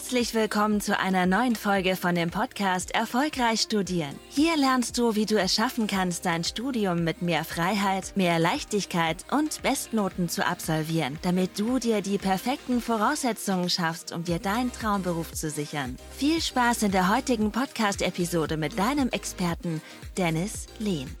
Herzlich willkommen zu einer neuen Folge von dem Podcast Erfolgreich Studieren. Hier lernst du, wie du es schaffen kannst, dein Studium mit mehr Freiheit, mehr Leichtigkeit und Bestnoten zu absolvieren, damit du dir die perfekten Voraussetzungen schaffst, um dir deinen Traumberuf zu sichern. Viel Spaß in der heutigen Podcast-Episode mit deinem Experten Dennis Lehn.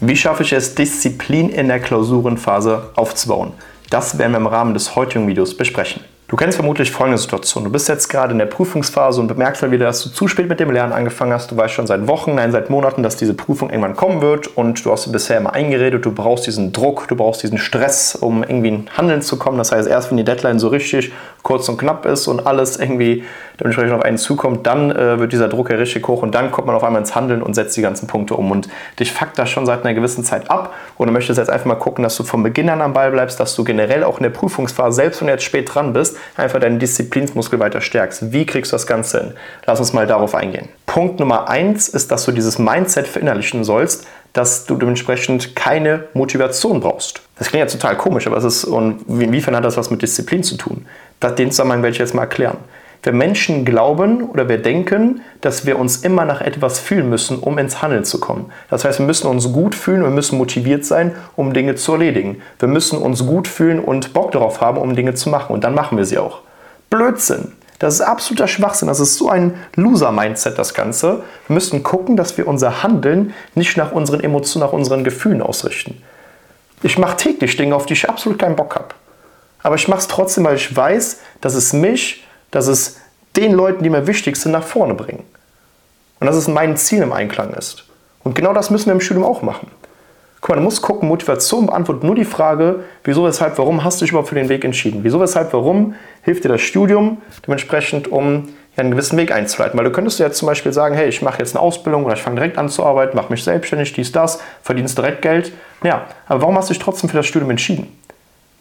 Wie schaffe ich es, Disziplin in der Klausurenphase aufzubauen? Das werden wir im Rahmen des heutigen Videos besprechen. Du kennst vermutlich folgende Situation. Du bist jetzt gerade in der Prüfungsphase und bemerkst mal wieder, dass du zu spät mit dem Lernen angefangen hast. Du weißt schon seit Wochen, nein, seit Monaten, dass diese Prüfung irgendwann kommen wird und du hast bisher immer eingeredet, du brauchst diesen Druck, du brauchst diesen Stress, um irgendwie in Handeln zu kommen. Das heißt, erst wenn die Deadline so richtig kurz und knapp ist und alles irgendwie dementsprechend auf einen zukommt, dann äh, wird dieser Druck ja richtig hoch und dann kommt man auf einmal ins Handeln und setzt die ganzen Punkte um. Und dich fuckt das schon seit einer gewissen Zeit ab und du möchtest jetzt einfach mal gucken, dass du vom Beginn an am Ball bleibst, dass du generell auch in der Prüfungsphase, selbst wenn du jetzt spät dran bist, einfach deine Disziplinsmuskel weiter stärkst. Wie kriegst du das Ganze hin? Lass uns mal darauf eingehen. Punkt Nummer eins ist, dass du dieses Mindset verinnerlichen sollst, dass du dementsprechend keine Motivation brauchst. Das klingt ja total komisch, aber es ist, und inwiefern hat das was mit Disziplin zu tun? Den Zusammenhang werde ich jetzt mal erklären. Wir Menschen glauben oder wir denken, dass wir uns immer nach etwas fühlen müssen, um ins Handeln zu kommen. Das heißt, wir müssen uns gut fühlen, wir müssen motiviert sein, um Dinge zu erledigen. Wir müssen uns gut fühlen und Bock darauf haben, um Dinge zu machen. Und dann machen wir sie auch. Blödsinn. Das ist absoluter Schwachsinn. Das ist so ein Loser-Mindset, das Ganze. Wir müssen gucken, dass wir unser Handeln nicht nach unseren Emotionen, nach unseren Gefühlen ausrichten. Ich mache täglich Dinge, auf die ich absolut keinen Bock habe. Aber ich mache es trotzdem, weil ich weiß, dass es mich, dass es den Leuten, die mir wichtig sind, nach vorne bringen. Und dass es mein Ziel im Einklang ist. Und genau das müssen wir im Studium auch machen. Guck mal, du musst gucken, Motivation beantwortet nur die Frage, wieso, weshalb, warum hast du dich überhaupt für den Weg entschieden? Wieso, weshalb, warum hilft dir das Studium dementsprechend, um ja, einen gewissen Weg einzuleiten? Weil du könntest jetzt zum Beispiel sagen, hey, ich mache jetzt eine Ausbildung oder ich fange direkt an zu arbeiten, mache mich selbstständig, dies, das, verdienst direkt Geld. Ja, aber warum hast du dich trotzdem für das Studium entschieden?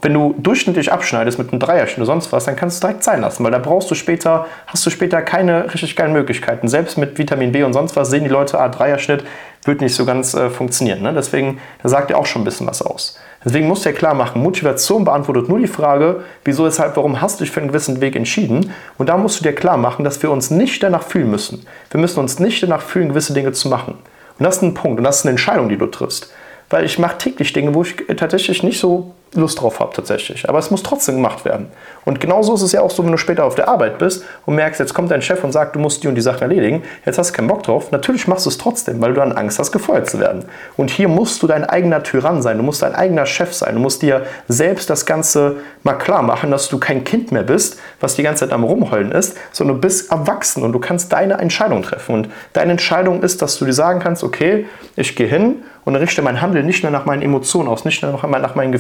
Wenn du durchschnittlich abschneidest mit einem Dreierchen oder sonst was, dann kannst du es direkt sein lassen, weil da brauchst du später, hast du später keine richtig geilen Möglichkeiten. Selbst mit Vitamin B und sonst was sehen die Leute, ah, Dreierschnitt wird nicht so ganz äh, funktionieren. Ne? Deswegen, da sagt er auch schon ein bisschen was aus. Deswegen musst du ja klar machen, Motivation beantwortet nur die Frage, wieso, weshalb, warum hast du dich für einen gewissen Weg entschieden. Und da musst du dir klar machen, dass wir uns nicht danach fühlen müssen. Wir müssen uns nicht danach fühlen, gewisse Dinge zu machen. Und das ist ein Punkt und das ist eine Entscheidung, die du triffst. Weil ich mache täglich Dinge, wo ich tatsächlich nicht so Lust drauf habe tatsächlich. Aber es muss trotzdem gemacht werden. Und genauso ist es ja auch so, wenn du später auf der Arbeit bist und merkst, jetzt kommt dein Chef und sagt, du musst die und die Sachen erledigen, jetzt hast du keinen Bock drauf. Natürlich machst du es trotzdem, weil du dann Angst hast, gefeuert zu werden. Und hier musst du dein eigener Tyrann sein, du musst dein eigener Chef sein, du musst dir selbst das Ganze mal klar machen, dass du kein Kind mehr bist, was die ganze Zeit am Rumheulen ist, sondern du bist erwachsen und du kannst deine Entscheidung treffen. Und deine Entscheidung ist, dass du dir sagen kannst, okay, ich gehe hin und richte mein Handeln nicht mehr nach meinen Emotionen aus, nicht mehr nach meinen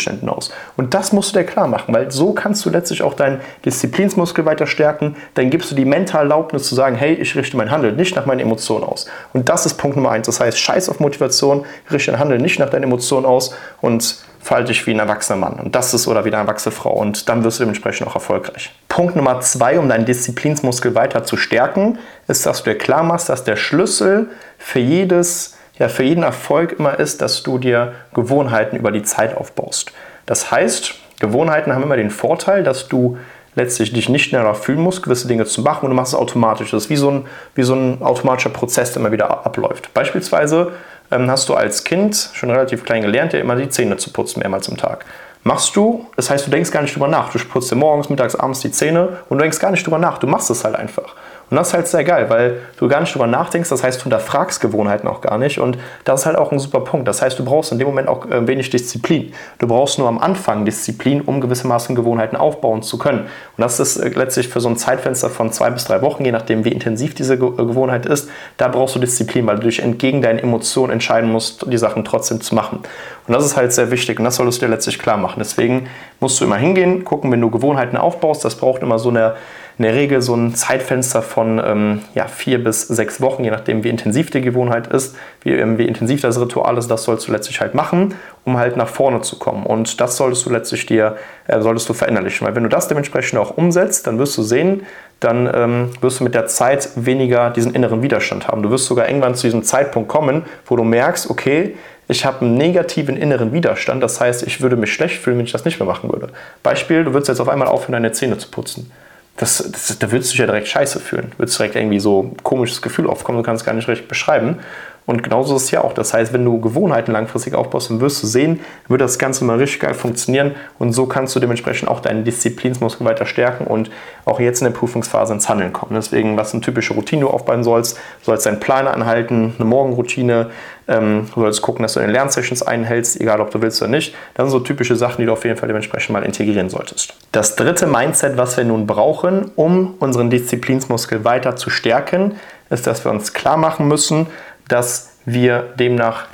Gefühlszuständen aus. Und das musst du dir klar machen, weil so kannst du letztlich auch deinen Disziplinsmuskel weiter stärken. Dann gibst du die mentale Erlaubnis zu sagen, hey, ich richte mein Handeln nicht nach meinen Emotionen aus. Und das ist Punkt Nummer eins. Das heißt, scheiß auf Motivation, richte dein Handeln nicht nach deinen Emotionen aus und verhalte dich wie ein erwachsener Mann. Und das ist oder wie eine erwachsene Frau. Und dann wirst du dementsprechend auch erfolgreich. Punkt Nummer zwei, um deinen Disziplinsmuskel weiter zu stärken, ist, dass du dir klar machst, dass der Schlüssel für jedes ja für jeden Erfolg immer ist, dass du dir Gewohnheiten über die Zeit aufbaust. Das heißt, Gewohnheiten haben immer den Vorteil, dass du letztlich dich nicht mehr darauf fühlen musst, gewisse Dinge zu machen und du machst es automatisch. Das ist wie so ein, wie so ein automatischer Prozess, der immer wieder abläuft. Beispielsweise ähm, hast du als Kind schon relativ klein gelernt, dir immer die Zähne zu putzen, mehrmals am Tag. Machst du, das heißt, du denkst gar nicht drüber nach. Du putzt dir morgens, mittags, abends die Zähne und du denkst gar nicht drüber nach. Du machst es halt einfach. Und das ist halt sehr geil, weil du gar nicht drüber nachdenkst, das heißt, du hinterfragst Gewohnheiten auch gar nicht und das ist halt auch ein super Punkt. Das heißt, du brauchst in dem Moment auch äh, wenig Disziplin. Du brauchst nur am Anfang Disziplin, um gewissermaßen Gewohnheiten aufbauen zu können. Und das ist äh, letztlich für so ein Zeitfenster von zwei bis drei Wochen, je nachdem, wie intensiv diese äh, Gewohnheit ist, da brauchst du Disziplin, weil du dich entgegen deinen Emotionen entscheiden musst, die Sachen trotzdem zu machen. Und das ist halt sehr wichtig und das solltest du dir letztlich klar machen. Deswegen musst du immer hingehen, gucken, wenn du Gewohnheiten aufbaust, das braucht immer so eine in der Regel so ein Zeitfenster von ähm, ja, vier bis sechs Wochen, je nachdem, wie intensiv die Gewohnheit ist, wie, ähm, wie intensiv das Ritual ist, das sollst du letztlich halt machen, um halt nach vorne zu kommen. Und das solltest du letztlich dir, äh, solltest du verinnerlichen. Weil wenn du das dementsprechend auch umsetzt, dann wirst du sehen, dann ähm, wirst du mit der Zeit weniger diesen inneren Widerstand haben. Du wirst sogar irgendwann zu diesem Zeitpunkt kommen, wo du merkst, okay, ich habe einen negativen inneren Widerstand. Das heißt, ich würde mich schlecht fühlen, wenn ich das nicht mehr machen würde. Beispiel, du würdest jetzt auf einmal aufhören, deine Zähne zu putzen. Das, das, da würdest du dich ja direkt scheiße fühlen. Würdest direkt irgendwie so ein komisches Gefühl aufkommen, du kannst es gar nicht richtig beschreiben. Und genauso ist es ja auch. Das heißt, wenn du Gewohnheiten langfristig aufbaust, dann wirst du sehen, wird das Ganze mal richtig geil funktionieren. Und so kannst du dementsprechend auch deinen Disziplinsmuskel weiter stärken und auch jetzt in der Prüfungsphase ins Handeln kommen. Deswegen, was eine typische Routine du aufbauen sollst, sollst deinen Plan anhalten, eine Morgenroutine, ähm, du sollst gucken, dass du deine Lernsessions einhältst, egal ob du willst oder nicht. Das sind so typische Sachen, die du auf jeden Fall dementsprechend mal integrieren solltest. Das dritte Mindset, was wir nun brauchen, um unseren Disziplinsmuskel weiter zu stärken, ist, dass wir uns klar machen müssen, dass wir demnach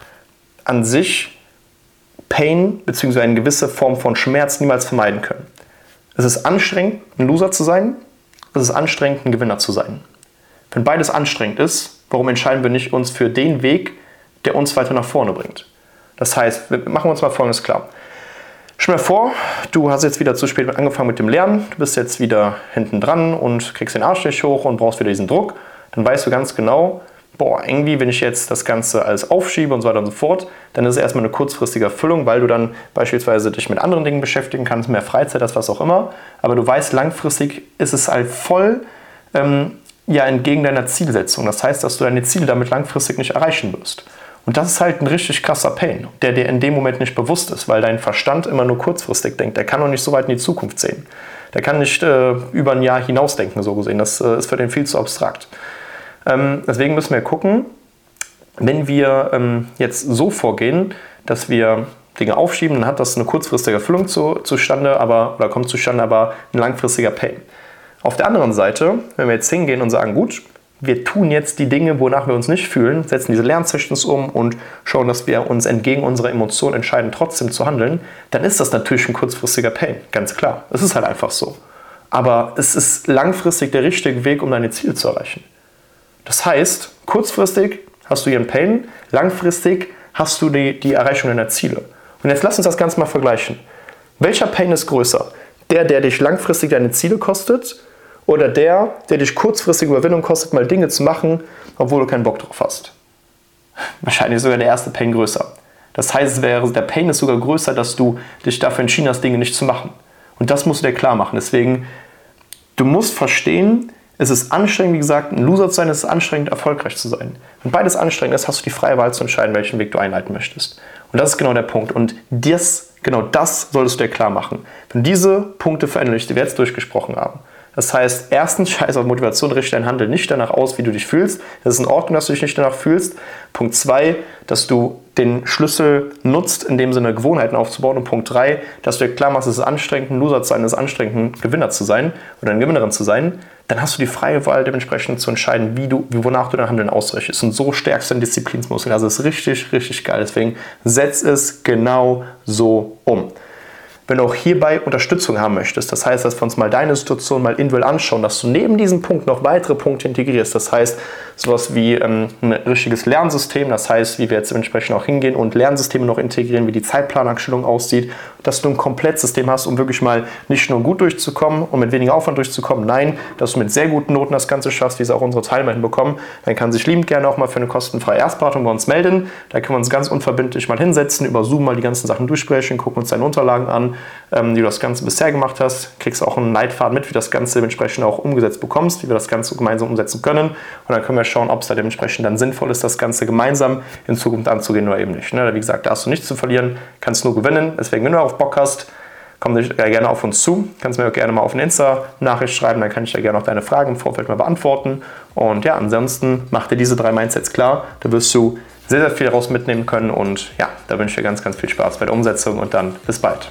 an sich Pain bzw. eine gewisse Form von Schmerz niemals vermeiden können. Es ist anstrengend, ein Loser zu sein, es ist anstrengend, ein Gewinner zu sein. Wenn beides anstrengend ist, warum entscheiden wir nicht uns für den Weg, der uns weiter nach vorne bringt? Das heißt, wir machen uns mal Folgendes klar. Stell dir vor, du hast jetzt wieder zu spät angefangen mit dem Lernen, du bist jetzt wieder hinten dran und kriegst den Arsch nicht hoch und brauchst wieder diesen Druck. Dann weißt du ganz genau, boah, irgendwie, wenn ich jetzt das Ganze alles aufschiebe und so weiter und so fort, dann ist es erstmal eine kurzfristige Erfüllung, weil du dann beispielsweise dich mit anderen Dingen beschäftigen kannst, mehr Freizeit hast, was auch immer. Aber du weißt, langfristig ist es halt voll ähm, ja, entgegen deiner Zielsetzung. Das heißt, dass du deine Ziele damit langfristig nicht erreichen wirst. Und das ist halt ein richtig krasser Pain, der dir in dem Moment nicht bewusst ist, weil dein Verstand immer nur kurzfristig denkt. Der kann noch nicht so weit in die Zukunft sehen. Der kann nicht äh, über ein Jahr hinausdenken, so gesehen. Das äh, ist für den viel zu abstrakt. Ähm, deswegen müssen wir gucken, wenn wir ähm, jetzt so vorgehen, dass wir Dinge aufschieben, dann hat das eine kurzfristige Erfüllung zu, zustande, aber, oder kommt zustande, aber ein langfristiger Pain. Auf der anderen Seite, wenn wir jetzt hingehen und sagen, gut, wir tun jetzt die Dinge, wonach wir uns nicht fühlen, setzen diese Lernzwischens um und schauen, dass wir uns entgegen unserer Emotionen entscheiden, trotzdem zu handeln, dann ist das natürlich ein kurzfristiger Pain, ganz klar. Es ist halt einfach so. Aber es ist langfristig der richtige Weg, um deine Ziele zu erreichen. Das heißt, kurzfristig hast du einen Pain, langfristig hast du die, die Erreichung deiner Ziele. Und jetzt lass uns das Ganze mal vergleichen. Welcher Pain ist größer? Der, der dich langfristig deine Ziele kostet oder der, der dich kurzfristig Überwindung kostet, mal Dinge zu machen, obwohl du keinen Bock drauf hast? Wahrscheinlich sogar der erste Pain größer. Das heißt, wäre, der Pain ist sogar größer, dass du dich dafür entschieden hast, Dinge nicht zu machen. Und das musst du dir klar machen. Deswegen, du musst verstehen, es ist anstrengend, wie gesagt, ein Loser zu sein, es ist anstrengend, erfolgreich zu sein. Wenn beides anstrengend ist, hast du die freie Wahl zu entscheiden, welchen Weg du einleiten möchtest. Und das ist genau der Punkt. Und das, genau das solltest du dir klar machen. Wenn diese Punkte verinnerlicht, die wir jetzt durchgesprochen haben, das heißt, erstens, scheiß auf Motivation, richte dein Handeln nicht danach aus, wie du dich fühlst. Es ist in Ordnung, dass du dich nicht danach fühlst. Punkt zwei, dass du den Schlüssel nutzt, in dem Sinne Gewohnheiten aufzubauen. Und Punkt drei, dass du dir klar machst, es ist anstrengend, ein Loser zu sein, es ist anstrengend, ein Gewinner zu sein oder eine Gewinnerin zu sein. Dann hast du die freie Wahl, dementsprechend zu entscheiden, wie du, wonach du dein Handeln ausrichtest. Und so stärkst du deinen Disziplinsmuskel. Also es ist richtig, richtig geil. Deswegen setz es genau so um. Wenn du auch hierbei Unterstützung haben möchtest, das heißt, dass wir uns mal deine Situation mal individuell anschauen, dass du neben diesem Punkt noch weitere Punkte integrierst. Das heißt, sowas wie ähm, ein richtiges Lernsystem, das heißt, wie wir jetzt entsprechend auch hingehen und Lernsysteme noch integrieren, wie die Zeitplaneinstellung aussieht, dass du ein Komplettsystem hast, um wirklich mal nicht nur gut durchzukommen und mit weniger Aufwand durchzukommen, nein, dass du mit sehr guten Noten das Ganze schaffst, wie es auch unsere Teilnehmer hinbekommen, dann kann sich liebend gerne auch mal für eine kostenfreie Erstberatung bei uns melden. Da können wir uns ganz unverbindlich mal hinsetzen, über Zoom mal die ganzen Sachen durchsprechen, gucken uns deine Unterlagen an ähm, wie du das Ganze bisher gemacht hast. Kriegst auch einen Leitfaden mit, wie du das Ganze dementsprechend auch umgesetzt bekommst, wie wir das Ganze gemeinsam umsetzen können. Und dann können wir schauen, ob es da dementsprechend dann sinnvoll ist, das Ganze gemeinsam in Zukunft anzugehen oder eben nicht. Ne? Wie gesagt, da hast du nichts zu verlieren, kannst nur gewinnen. Deswegen, wenn du auf Bock hast, komm dich gerne auf uns zu. Kannst mir auch gerne mal auf eine Insta-Nachricht schreiben, dann kann ich dir gerne auch deine Fragen im Vorfeld mal beantworten. Und ja, ansonsten mach dir diese drei Mindsets klar. Da wirst du sehr, sehr viel daraus mitnehmen können. Und ja, da wünsche ich dir ganz, ganz viel Spaß bei der Umsetzung und dann bis bald.